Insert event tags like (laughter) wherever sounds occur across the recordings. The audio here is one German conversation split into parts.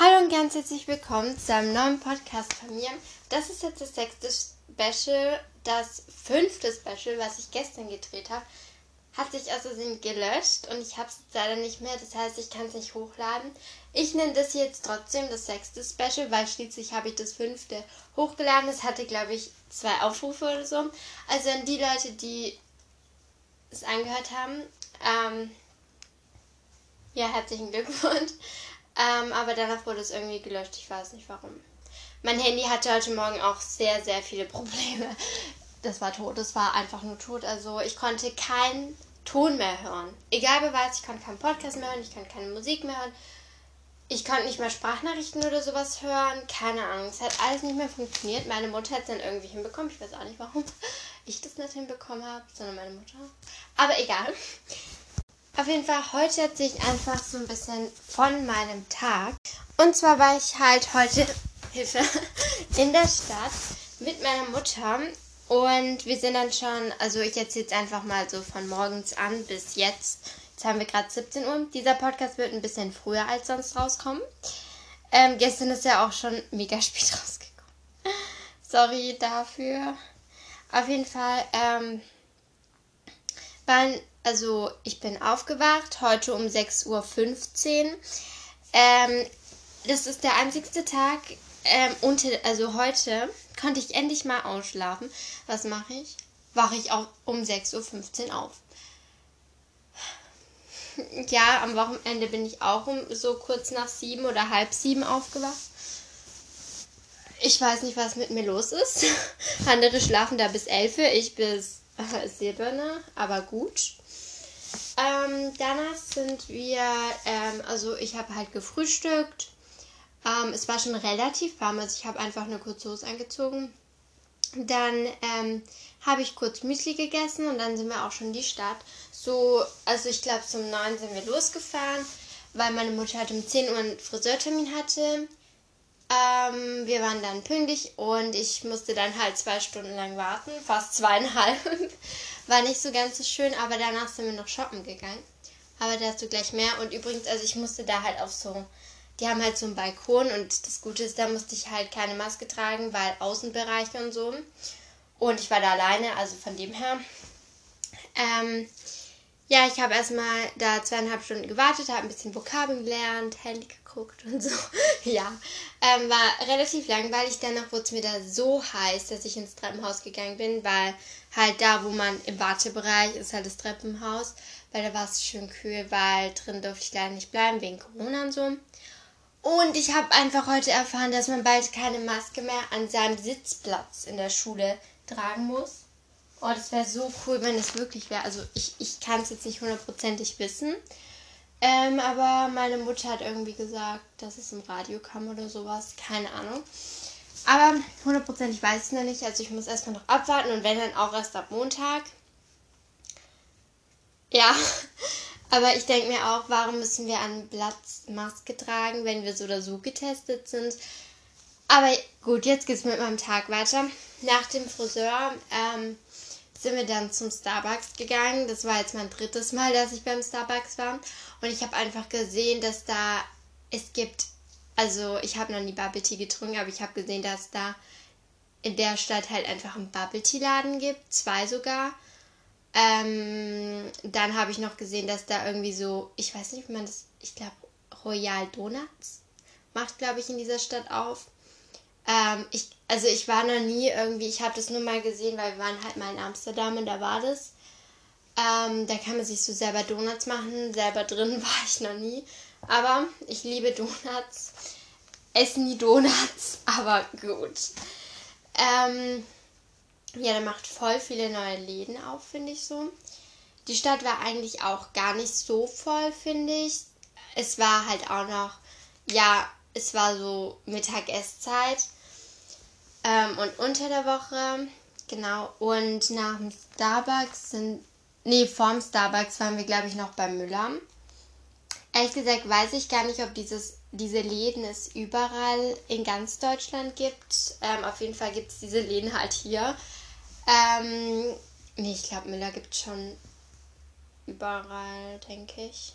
Hallo und ganz herzlich willkommen zu einem neuen Podcast von mir. Das ist jetzt das sechste Special. Das fünfte Special, was ich gestern gedreht habe, hat sich also gelöscht und ich habe es leider nicht mehr. Das heißt, ich kann es nicht hochladen. Ich nenne das jetzt trotzdem das sechste Special, weil schließlich habe ich das fünfte hochgeladen. Es hatte, glaube ich, zwei Aufrufe oder so. Also an die Leute, die es angehört haben, ähm, ja, herzlichen Glückwunsch. Ähm, aber danach wurde es irgendwie gelöscht. Ich weiß nicht warum. Mein Handy hatte heute Morgen auch sehr, sehr viele Probleme. (laughs) Das war tot. Das war einfach nur tot. Also ich konnte keinen Ton mehr hören. Egal wer weiß, ich konnte keinen Podcast mehr hören, ich konnte keine Musik mehr hören. Ich konnte nicht mehr Sprachnachrichten oder sowas hören. Keine Ahnung. Es hat alles nicht mehr funktioniert. Meine Mutter hat es dann irgendwie hinbekommen. Ich weiß auch nicht, warum (laughs) ich das nicht hinbekommen habe, sondern meine Mutter. Aber egal. Auf jeden Fall, heute erzähle ich einfach so ein bisschen von meinem Tag. Und zwar war ich halt heute, (laughs) Hilfe, in der Stadt mit meiner Mutter. Und wir sind dann schon, also ich erzähle jetzt einfach mal so von morgens an bis jetzt. Jetzt haben wir gerade 17 Uhr. Dieser Podcast wird ein bisschen früher als sonst rauskommen. Ähm, gestern ist ja auch schon mega (laughs) spät rausgekommen. Sorry dafür. Auf jeden Fall ähm, waren also ich bin aufgewacht, heute um 6.15 Uhr. Ähm, das ist der einzigste Tag, ähm, unter, also heute konnte ich endlich mal ausschlafen. Was mache ich? Wache ich auch um 6.15 Uhr auf. (sighs) Ja, am Wochenende bin ich auch um so kurz nach sieben oder halb sieben aufgewacht. Ich weiß nicht, was mit mir los ist. (laughs) Andere schlafen da bis elf, ich bis äh, Silberne, aber gut. Ähm, danach sind wir, ähm, also ich habe halt gefrühstückt. Ähm, es war schon relativ warm, also ich habe einfach eine kurze Hose angezogen. Dann ähm, habe ich kurz Müsli gegessen und dann sind wir auch schon in die Stadt. So, also ich glaube zum 9 sind wir losgefahren, weil meine Mutter halt um 10 Uhr einen Friseurtermin hatte. Ähm, wir waren dann pünktlich und ich musste dann halt zwei Stunden lang warten, fast zweieinhalb. (laughs) War nicht so ganz so schön, aber danach sind wir noch shoppen gegangen. Aber dazu gleich mehr. Und übrigens, also ich musste da halt auf so, die haben halt so einen Balkon und das Gute ist, da musste ich halt keine Maske tragen, weil Außenbereiche und so. Und ich war da alleine, also von dem her. Ähm, ja, ich habe erstmal da zweieinhalb Stunden gewartet, habe ein bisschen Vokabeln gelernt, Handy geguckt und so. (laughs) ja, ähm, war relativ langweilig. Danach wurde es mir da so heiß, dass ich ins Treppenhaus gegangen bin, weil halt da, wo man im Wartebereich ist, halt das Treppenhaus, weil da war es schön kühl, weil drin durfte ich leider nicht bleiben, wegen Corona und so. Und ich habe einfach heute erfahren, dass man bald keine Maske mehr an seinem Sitzplatz in der Schule tragen muss. Oh, das wäre so cool, wenn es wirklich wäre. Also ich, ich kann es jetzt nicht hundertprozentig wissen. Ähm, aber meine Mutter hat irgendwie gesagt, dass es im Radio kam oder sowas. Keine Ahnung. Aber hundertprozentig weiß ich es noch nicht. Also ich muss erstmal noch abwarten und wenn dann auch erst ab Montag. Ja. (laughs) Aber ich denke mir auch, warum müssen wir an Platz Maske tragen, wenn wir so oder so getestet sind? Aber gut, jetzt geht es mit meinem Tag weiter. Nach dem Friseur ähm, sind wir dann zum Starbucks gegangen. Das war jetzt mein drittes Mal, dass ich beim Starbucks war. Und ich habe einfach gesehen, dass da es gibt, also ich habe noch nie Bubble Tea getrunken, aber ich habe gesehen, dass da in der Stadt halt einfach einen Bubble Tea Laden gibt, zwei sogar. Ähm, dann habe ich noch gesehen, dass da irgendwie so, ich weiß nicht, wie man das, ich glaube, Royal Donuts macht, glaube ich, in dieser Stadt auf. Ähm, ich, also ich war noch nie irgendwie, ich habe das nur mal gesehen, weil wir waren halt mal in Amsterdam und da war das. Ähm, da kann man sich so selber Donuts machen. Selber drin (laughs) war ich noch nie. Aber ich liebe Donuts. Esse nie Donuts, (laughs) aber gut. Ähm, ja, der macht voll viele neue Läden auf, finde ich so. Die Stadt war eigentlich auch gar nicht so voll, finde ich. Es war halt auch noch, ja, es war so Mittagesszeit. Ähm, und unter der Woche, genau. Und nach dem Starbucks sind, nee, vorm Starbucks waren wir, glaube ich, noch bei Müller. Ehrlich gesagt weiß ich gar nicht, ob dieses, diese Läden es überall in ganz Deutschland gibt. Ähm, auf jeden Fall gibt es diese Läden halt hier. Ähm, nee, ich glaube, Müller gibt es schon überall, denke ich.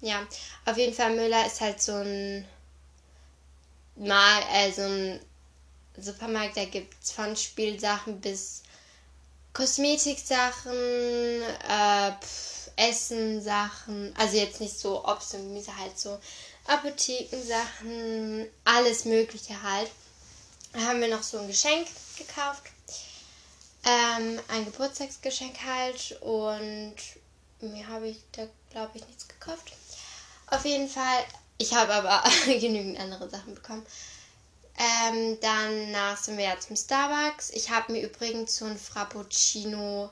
Ja, auf jeden Fall Müller ist halt so ein mal äh, so ein Supermarkt, da gibt es von Spielsachen bis Kosmetiksachen, äh, Essensachen, also jetzt nicht so Obst und Gemüse, halt so Apothekensachen, alles Mögliche halt. Da haben wir noch so ein Geschenk gekauft. Ähm, ein Geburtstagsgeschenk halt und mir habe ich da glaube ich nichts gekauft. Auf jeden Fall, ich habe aber (laughs) genügend andere Sachen bekommen. Ähm, danach sind wir ja zum Starbucks. Ich habe mir übrigens so ein Frappuccino,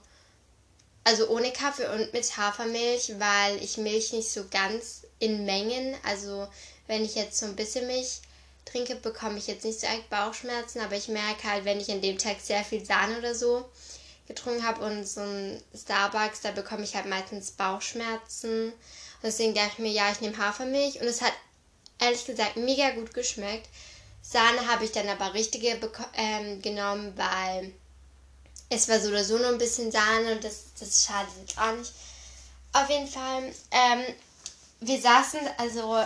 also ohne Kaffee und mit Hafermilch, weil ich Milch nicht so ganz in Mengen, also wenn ich jetzt so ein bisschen Milch trinke, bekomme ich jetzt nicht so arg Bauchschmerzen, aber ich merke halt, wenn ich an dem Tag sehr viel Sahne oder so getrunken habe und so ein Starbucks, da bekomme ich halt meistens Bauchschmerzen. Und deswegen dachte ich mir, ja, ich nehme Hafermilch und es hat ehrlich gesagt mega gut geschmeckt. Sahne habe ich dann aber richtige ähm, genommen, weil es war so oder so nur ein bisschen Sahne und das, das schadet jetzt auch nicht. Auf jeden Fall, ähm, wir saßen, also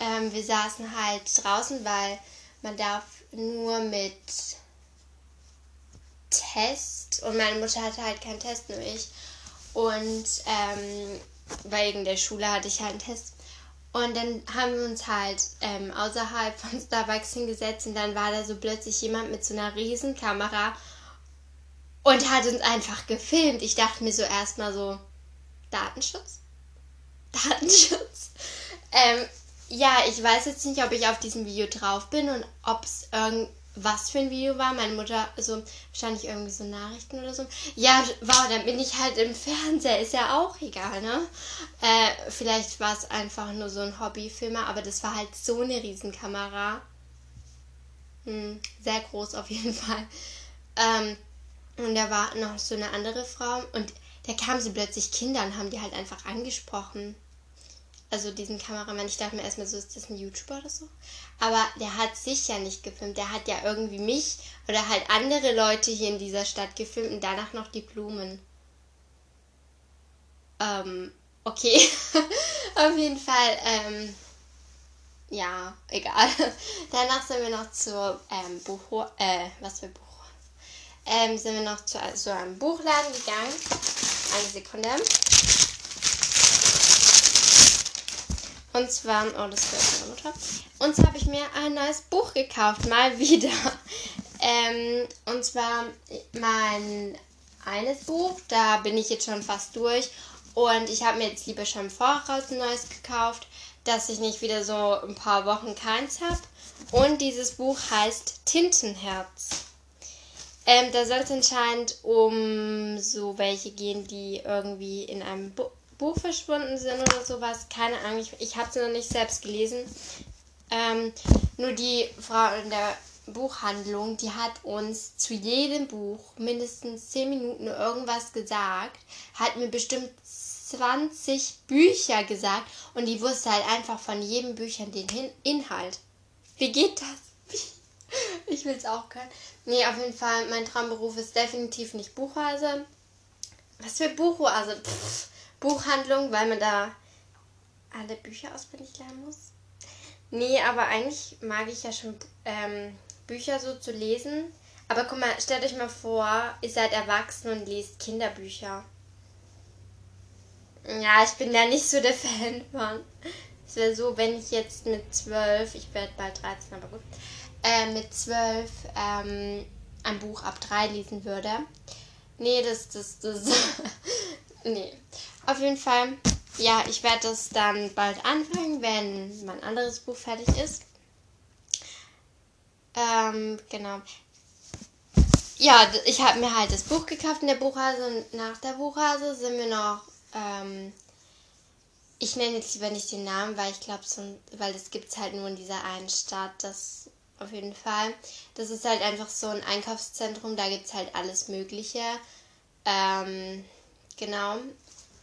ähm, wir saßen halt draußen, weil man darf nur mit Test und meine Mutter hatte halt keinen Test, nur ich. Und ähm, wegen der Schule hatte ich halt einen Test. Und dann haben wir uns halt ähm, außerhalb von Starbucks hingesetzt und dann war da so plötzlich jemand mit so einer Riesenkamera und hat uns einfach gefilmt. Ich dachte mir so erstmal so, Datenschutz? Datenschutz? ähm, ja, ich weiß jetzt nicht, ob ich auf diesem Video drauf bin und ob es irgend was für ein Video war. Meine Mutter, also wahrscheinlich irgendwie so Nachrichten oder so. Ja, wow, dann bin ich halt im Fernseher, ist ja auch egal, ne? Äh, vielleicht war es einfach nur so ein Hobbyfilmer, aber das war halt so eine Riesenkamera. Hm, sehr groß auf jeden (laughs) Fall. Ähm, und da war noch so eine andere Frau und da kamen sie plötzlich Kinder und haben die halt einfach angesprochen also diesen Kameramann, ich dachte mir erstmal so, ist das ein YouTuber oder so? Aber der hat sich ja nicht gefilmt, der hat ja irgendwie mich oder halt andere Leute hier in dieser Stadt gefilmt und danach noch die Blumen. Ähm, okay. (laughs) Auf jeden Fall, ähm, ja, egal. (laughs) Danach sind wir noch zur ähm, Buch, äh, was für Buch? Ähm, sind wir noch zu so einem Buchladen gegangen. Eine Sekunde. Und zwar, oh, das gehört meiner Mutter. Und zwar habe ich mir ein neues Buch gekauft, mal (laughs) wieder. Ähm, und zwar mein eines Buch, da bin ich jetzt schon fast durch. Und ich habe mir jetzt lieber schon im Voraus ein neues gekauft, dass ich nicht wieder so ein paar Wochen keins habe. Und dieses Buch heißt Tintenherz. Ähm, da soll es anscheinend um so welche gehen, die irgendwie in einem Buch Buch verschwunden sind oder sowas. Keine Ahnung, ich, ich habe es noch nicht selbst gelesen. Ähm, nur die Frau in der Buchhandlung, die hat uns zu jedem Buch mindestens 10 Minuten irgendwas gesagt, hat mir bestimmt 20 Bücher gesagt und die wusste halt einfach von jedem Büchern den Hin Inhalt. Wie geht das? (laughs) Ich will es auch können. Nee, auf jeden Fall, mein Traumberuf ist definitiv nicht Buchhase. Was für Buchhase? Pff, Buchhandlung, weil man da alle Bücher auswendig lernen muss. Nee, aber eigentlich mag ich ja schon ähm, Bücher so zu lesen. Aber guck mal, stellt euch mal vor, ihr seid erwachsen und liest Kinderbücher. Ja, ich bin da nicht so der (laughs) Fan von. Es wäre so, wenn ich jetzt mit zwölf, ich werde bald 13, aber gut, äh, mit zwölf ähm, ein Buch ab drei lesen würde. Nee, das, das, das, (laughs) nee. Auf jeden Fall, ja, ich werde das dann bald anfangen, wenn mein anderes Buch fertig ist. Ähm, genau. Ja, ich habe mir halt das Buch gekauft in der Buchhase und nach der Buchhase sind wir noch, ähm, ich nenne jetzt lieber nicht den Namen, weil ich glaube, weil das gibt es halt nur in dieser einen Stadt, das auf jeden Fall. Das ist halt einfach so ein Einkaufszentrum, da gibt es halt alles Mögliche. Ähm, genau.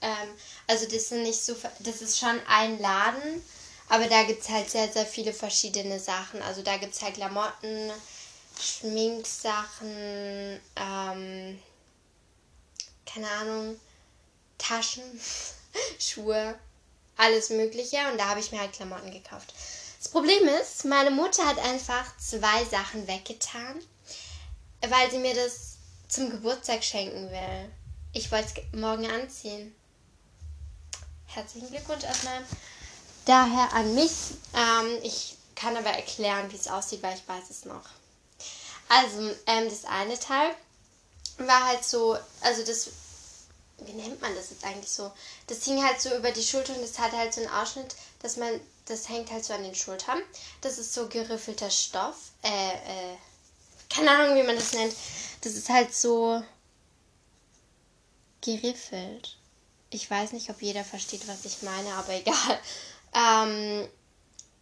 Ähm, also das sind nicht so, das ist schon ein Laden, aber da gibt es halt sehr, sehr viele verschiedene Sachen. Also da gibt es halt Klamotten, Schminksachen, ähm, keine Ahnung, Taschen, (laughs) Schuhe, alles Mögliche. Und da habe ich mir halt Klamotten gekauft. Das Problem ist, meine Mutter hat einfach zwei Sachen weggetan, weil sie mir das zum Geburtstag schenken will. Ich wollte es morgen anziehen. Herzlichen Glückwunsch erstmal. Daher an mich. Ähm, ich kann aber erklären, wie es aussieht, weil ich weiß es noch. Also, ähm, das eine Teil war halt so, also das, wie nennt man das jetzt eigentlich so? Das hing halt so über die Schulter und das hat halt so einen Ausschnitt, dass man, das hängt halt so an den Schultern. Das ist so geriffelter Stoff. Äh, äh, keine Ahnung, wie man das nennt. Das ist halt so geriffelt. Ich weiß nicht, ob jeder versteht, was ich meine, aber (laughs) egal. Ähm,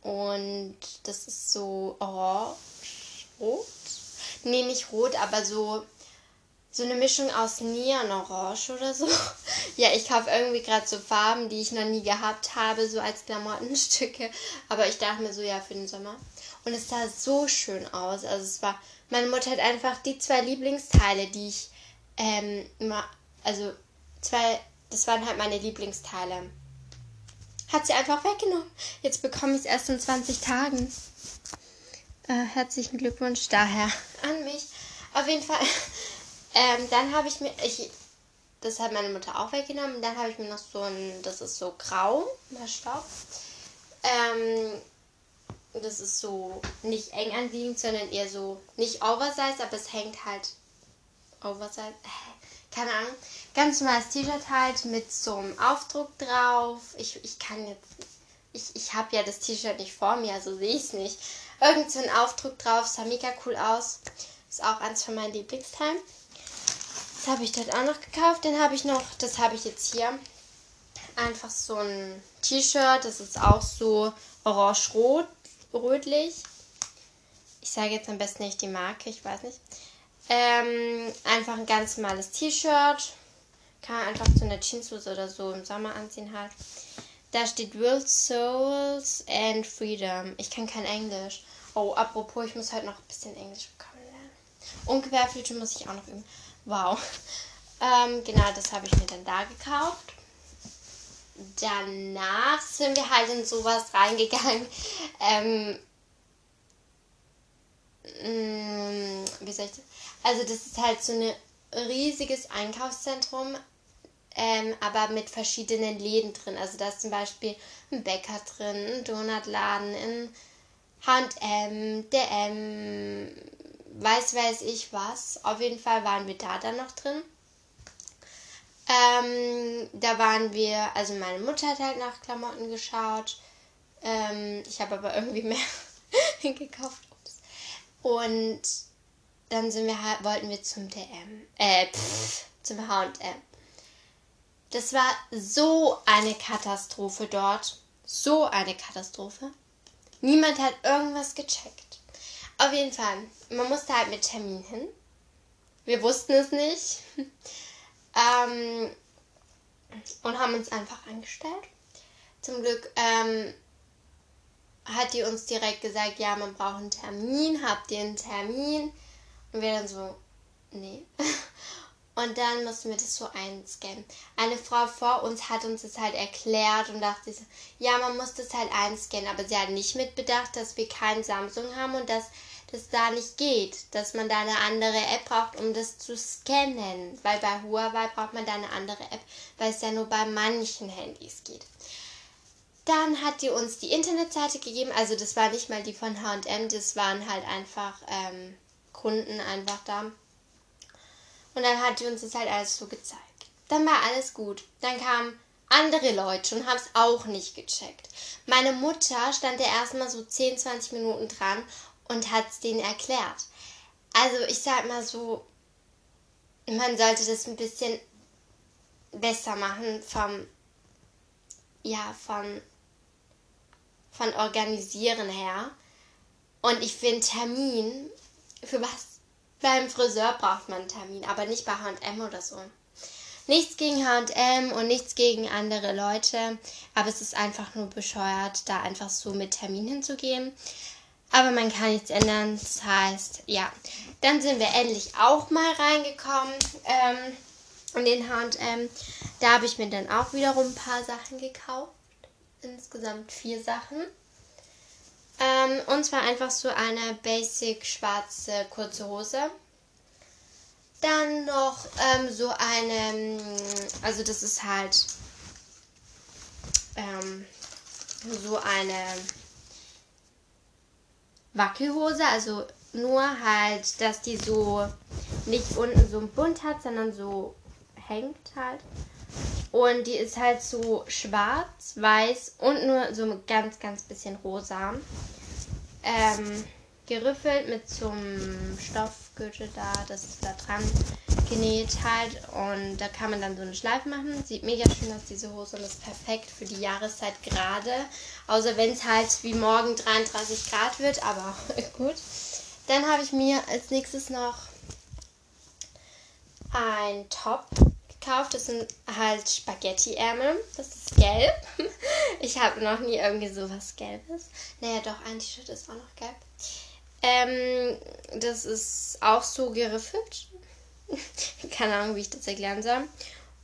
und das ist so orange, rot. Nee, nicht rot, aber so so eine Mischung aus Neon-Orange oder so. (laughs) ja, ich kaufe irgendwie gerade so Farben, die ich noch nie gehabt habe, so als Klamottenstücke. Aber ich dachte mir so, ja, für den Sommer. Und es sah so schön aus. Also es war, meine Mutter hat einfach die zwei Lieblingsteile, die ich, ähm, immer, also zwei, das waren halt meine Lieblingsteile. Hat sie einfach weggenommen. Jetzt bekomme ich es erst in 20 Tagen. Äh, herzlichen Glückwunsch daher an mich. Auf jeden Fall. (laughs) Ähm, dann habe ich mir, ich, das hat meine Mutter auch weggenommen. Dann habe ich mir noch so ein, das ist so grau, mal Stoff. Ähm, das ist so nicht eng anliegend, sondern eher so, nicht oversized, aber es hängt halt oversized. Äh, keine Ahnung. Ganz normales T-Shirt halt mit so einem Aufdruck drauf. Ich, ich kann jetzt, ich, ich habe ja das T-Shirt nicht vor mir, also sehe ich es nicht. Irgend so ein Aufdruck drauf, sah mega cool aus. Ist auch eins von meinen Lieblingsteilen. Das habe ich dort auch noch gekauft. Den habe ich noch, das habe ich jetzt hier. Einfach so ein T-Shirt, das ist auch so orange-rot, rötlich. Ich sage jetzt am besten nicht die Marke, ich weiß nicht. Ähm, einfach ein ganz normales T-Shirt. Kann man einfach zu einer Jeanshose oder so im Sommer anziehen halt. Da steht World Souls and Freedom. Ich kann kein Englisch. Oh, apropos, ich muss heute noch ein bisschen Englisch bekommen lernen. Und Querflöte muss ich auch noch üben. Wow. (laughs) Ähm, genau, das habe ich mir dann da gekauft. Danach sind wir halt in sowas reingegangen. (laughs) Ähm, mh, mm, wie soll ich das? Also das ist halt so ein riesiges Einkaufszentrum, ähm, aber mit verschiedenen Läden drin. Also da ist zum Beispiel ein Bäcker drin, ein Donutladen, ein H&M, DM, weiß weiß ich was. Auf jeden Fall waren wir da dann noch drin. Ähm, da waren wir, also meine Mutter hat halt nach Klamotten geschaut. Ähm, ich habe aber irgendwie mehr (laughs) gekauft. Und dann sind wir halt, wollten wir zum DM, äh, pff, zum H&M. Das war so eine Katastrophe dort. So eine Katastrophe. Niemand hat irgendwas gecheckt. Auf jeden Fall, man musste halt mit Termin hin. Wir wussten es nicht. (laughs) ähm, und haben uns einfach angestellt. Zum Glück ähm, hat die uns direkt gesagt, ja, man braucht einen Termin. Habt ihr einen Termin? Und wir dann so, nee. (laughs) Und dann mussten wir das so einscannen. Eine Frau vor uns hat uns das halt erklärt und dachte ja, man muss das halt einscannen. Aber sie hat nicht mitbedacht, dass wir kein Samsung haben und dass das da nicht geht. Dass man da eine andere App braucht, um das zu scannen. Weil bei Huawei braucht man da eine andere App, weil es ja nur bei manchen Handys geht. Dann hat die uns die Internetseite gegeben. Also das war nicht mal die von H&M, das waren halt einfach ähm, Kunden einfach da und dann hat die uns das halt alles so gezeigt. Dann war alles gut. Dann kamen andere Leute und haben es auch nicht gecheckt. Meine Mutter stand ja erstmal so 10, 20 Minuten dran und hat es denen erklärt. Also ich sag mal so, man sollte das ein bisschen besser machen vom, ja, von, von Organisieren her. Und ich finde Termin, für was beim Friseur braucht man einen Termin, aber nicht bei HM oder so. Nichts gegen HM und nichts gegen andere Leute, aber es ist einfach nur bescheuert, da einfach so mit Termin hinzugehen. Aber man kann nichts ändern. Das heißt, ja. Dann sind wir endlich auch mal reingekommen ähm, in den HM. Da habe ich mir dann auch wiederum ein paar Sachen gekauft. Insgesamt vier Sachen. Ähm, und zwar einfach so eine basic schwarze kurze Hose. Dann noch ähm, so eine, also das ist halt ähm, so eine Wackelhose, also nur halt, dass die so nicht unten so ein Bund hat, sondern so hängt halt. Und die ist halt so schwarz, weiß und nur so ein ganz, ganz bisschen rosa. Ähm, geriffelt mit so einem Stoffgürtel da, das ist da dran genäht halt. Und da kann man dann so eine Schleife machen. Sieht mega schön aus, diese Hose. Und ist perfekt für die Jahreszeit gerade. Außer wenn es halt wie morgen 33 Grad wird, aber (laughs) gut. Dann habe ich mir als nächstes noch ein Top gekauft. Das sind halt Spaghetti-Ärmel. Das ist gelb. (laughs) Ich habe noch nie irgendwie sowas Gelbes. Naja, doch, ein T-Shirt ist auch noch gelb. Ähm, das ist auch so geriffelt. (laughs) Keine Ahnung, wie ich das erklären soll.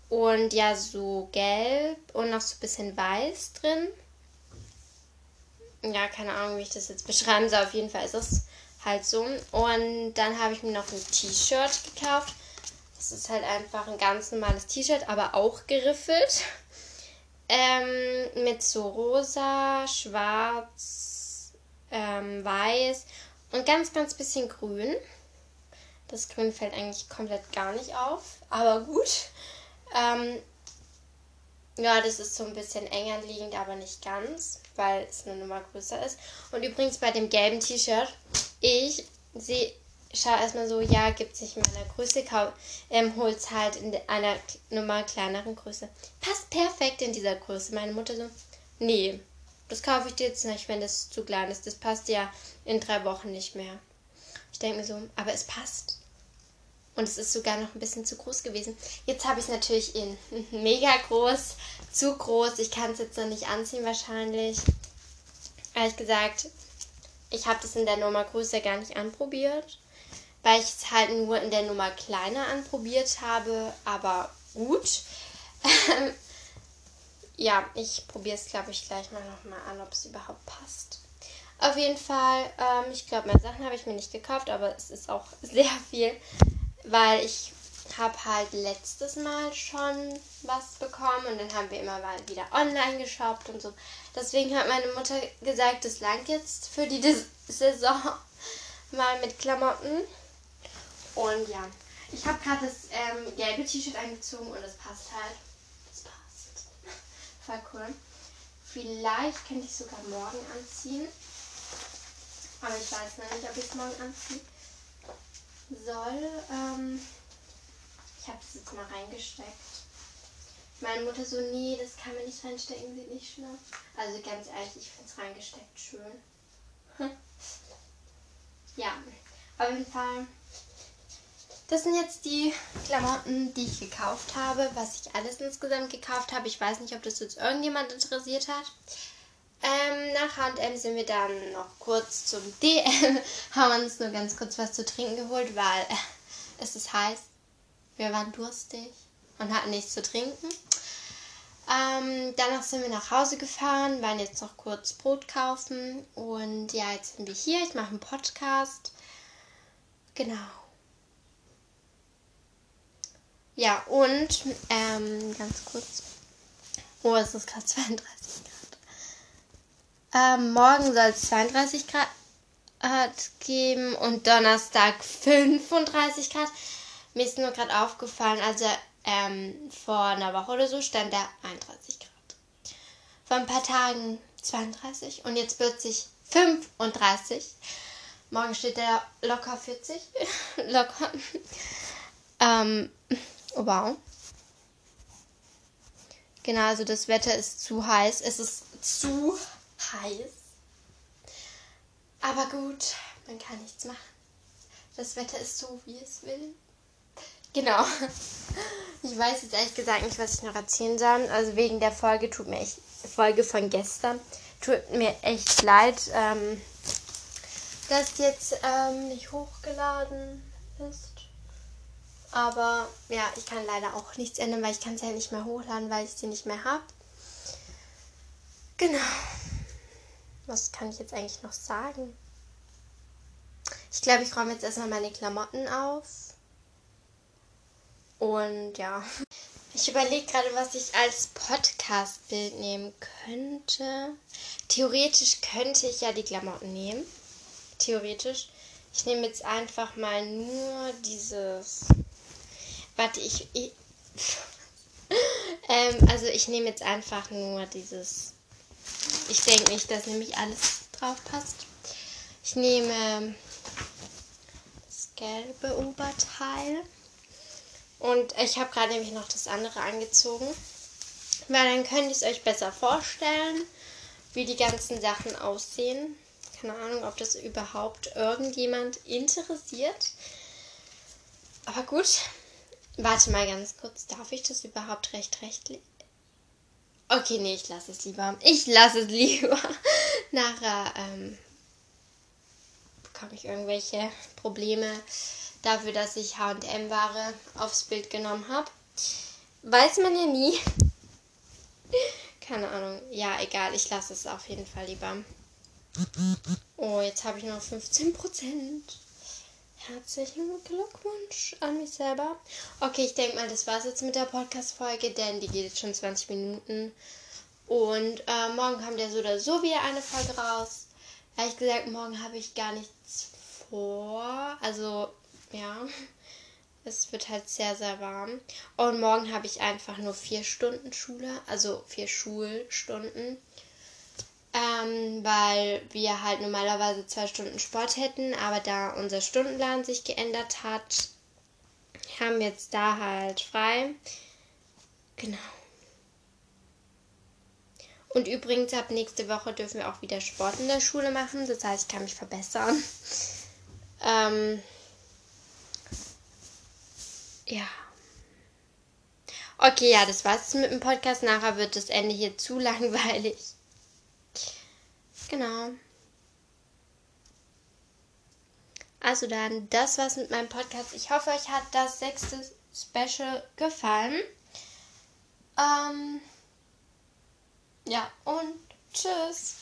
Und ja, so gelb und noch so ein bisschen weiß drin. Ja, keine Ahnung, wie ich das jetzt beschreiben soll. Auf jeden Fall ist es halt so. Und dann habe ich mir noch ein T-Shirt gekauft. Das ist halt einfach ein ganz normales T-Shirt, aber auch geriffelt. Ähm, mit so rosa, schwarz, ähm, weiß und ganz, ganz bisschen grün. Das Grün fällt eigentlich komplett gar nicht auf, aber gut. Ähm, ja, das ist so ein bisschen enger liegend, aber nicht ganz, weil es eine Nummer größer ist. Und übrigens bei dem gelben T-Shirt, ich sehe schau erstmal so, ja, gibt es nicht in meiner Größe, ähm, hol es halt in einer normal kleineren Größe. Passt perfekt in dieser Größe. Meine Mutter so, nee, das kaufe ich dir jetzt nicht, wenn das zu klein ist. Das passt ja in drei Wochen nicht mehr. Ich denke mir so, aber es passt. Und es ist sogar noch ein bisschen zu groß gewesen. Jetzt habe ich es natürlich in (laughs) mega groß, zu groß. Ich kann es jetzt noch nicht anziehen wahrscheinlich. Ehrlich gesagt, ich habe das in der Nummer Größe gar nicht anprobiert weil ich es halt nur in der Nummer kleiner anprobiert habe, aber gut. ja, ich probiere es, glaube ich, gleich mal nochmal an, ob es überhaupt passt. Auf jeden Fall, ähm, ich glaube, meine Sachen habe ich mir nicht gekauft, aber es ist auch (laughs) sehr viel, weil ich habe halt letztes Mal schon was bekommen und dann haben wir immer mal wieder online geshoppt und so. Deswegen hat meine Mutter gesagt, das langt jetzt für die (laughs) Saison mal mit Klamotten. Und ja, ich habe gerade das ähm, gelbe T-Shirt angezogen und es passt halt. Es passt. Voll cool. Vielleicht könnte ich sogar morgen anziehen. Aber ich weiß noch nicht, ob ich es morgen anziehen soll. Ähm, ich habe es jetzt mal reingesteckt. Meine Mutter so, nee, das kann man nicht reinstecken, sieht nicht schön aus. Also ganz ehrlich, ich finde es reingesteckt schön. (laughs) ja, auf jeden Fall das sind jetzt die Klamotten, die ich gekauft habe, was ich alles insgesamt gekauft habe. Ich weiß nicht, ob das jetzt irgendjemand interessiert hat. Ähm, nach H&M sind wir dann noch kurz zum DM, (laughs) haben uns nur ganz kurz was zu trinken geholt, weil äh, es ist heiß. Wir waren durstig und hatten nichts zu trinken. Ähm, danach sind wir nach Hause gefahren, waren jetzt noch kurz Brot kaufen und ja, jetzt sind wir hier. Ich mache einen Podcast. Genau. Ja, und ähm, ganz kurz. Oh, es ist gerade (laughs) 32 Grad. Ähm, morgen soll es 32 Grad geben und Donnerstag 35 Grad. Mir ist nur gerade aufgefallen, also ähm, vor einer Woche oder so stand da 31 Grad. Vor ein paar Tagen 32 und jetzt wird sich 35. Morgen steht da locker 40. (laughs) locker. ähm, Oh, wow. Genau, also das Wetter ist zu heiß. Es ist zu heiß. Aber gut, man kann nichts machen. Das Wetter ist so, wie es will. Genau. Ich weiß jetzt ehrlich gesagt nicht, was ich noch erzählen soll. Also wegen der Folge tut mir echt, Folge von gestern, tut mir echt leid, ähm, dass jetzt ähm, nicht hochgeladen ist. Aber ja, ich kann leider auch nichts ändern, weil ich kann es ja nicht mehr hochladen, weil ich sie nicht mehr habe. Genau. was kann ich jetzt eigentlich noch sagen? Ich glaube, ich räume jetzt erstmal meine Klamotten auf. Und ja. Ich überlege gerade, was ich als Podcast-Bild nehmen könnte. Theoretisch könnte ich ja die Klamotten nehmen. Theoretisch. Ich nehme jetzt einfach mal nur dieses. Warte, ich. ich (laughs) ähm, also ich nehme jetzt einfach nur dieses. Ich denke nicht, dass nämlich alles drauf passt. Ich nehme das gelbe Oberteil. Und ich habe gerade nämlich noch das andere angezogen. Weil dann könnt ihr es euch besser vorstellen, wie die ganzen Sachen aussehen. Keine Ahnung, ob das überhaupt irgendjemand interessiert. Aber gut. Warte mal ganz kurz. Darf ich das überhaupt recht rechtlich? Okay, nee, ich lasse es lieber. Ich lasse es (laughs) lieber. Nachher ähm, bekomme ich irgendwelche Probleme dafür, dass ich HM-Ware aufs Bild genommen habe. Weiß man ja nie. (laughs) Keine Ahnung. Ja, egal. Ich lasse es auf jeden Fall lieber. Oh, jetzt habe ich noch 15%. Herzlichen Glückwunsch an mich selber. Okay, ich denke mal, das war es jetzt mit der Podcast-Folge, denn die geht jetzt schon 20 Minuten. Und äh, morgen kommt ja so oder so wieder eine Folge raus. Ehrlich gesagt, morgen habe ich gar nichts vor. Also ja, (laughs) es wird halt sehr, sehr warm. Und morgen habe ich einfach nur vier Stunden Schule, also vier Schulstunden. Ähm, weil wir halt normalerweise zwei Stunden Sport hätten, aber da unser Stundenplan sich geändert hat, haben wir jetzt da halt frei. Genau. Und übrigens, ab nächste Woche dürfen wir auch wieder Sport in der Schule machen. Das heißt, ich kann mich verbessern. (laughs) Ähm, ja. Okay, ja, das war's mit dem Podcast. Nachher wird das Ende hier zu (laughs) langweilig. Genau. Also dann, das war's mit meinem Podcast. Ich hoffe, euch hat das sechste Special gefallen. Ähm, ja, und tschüss.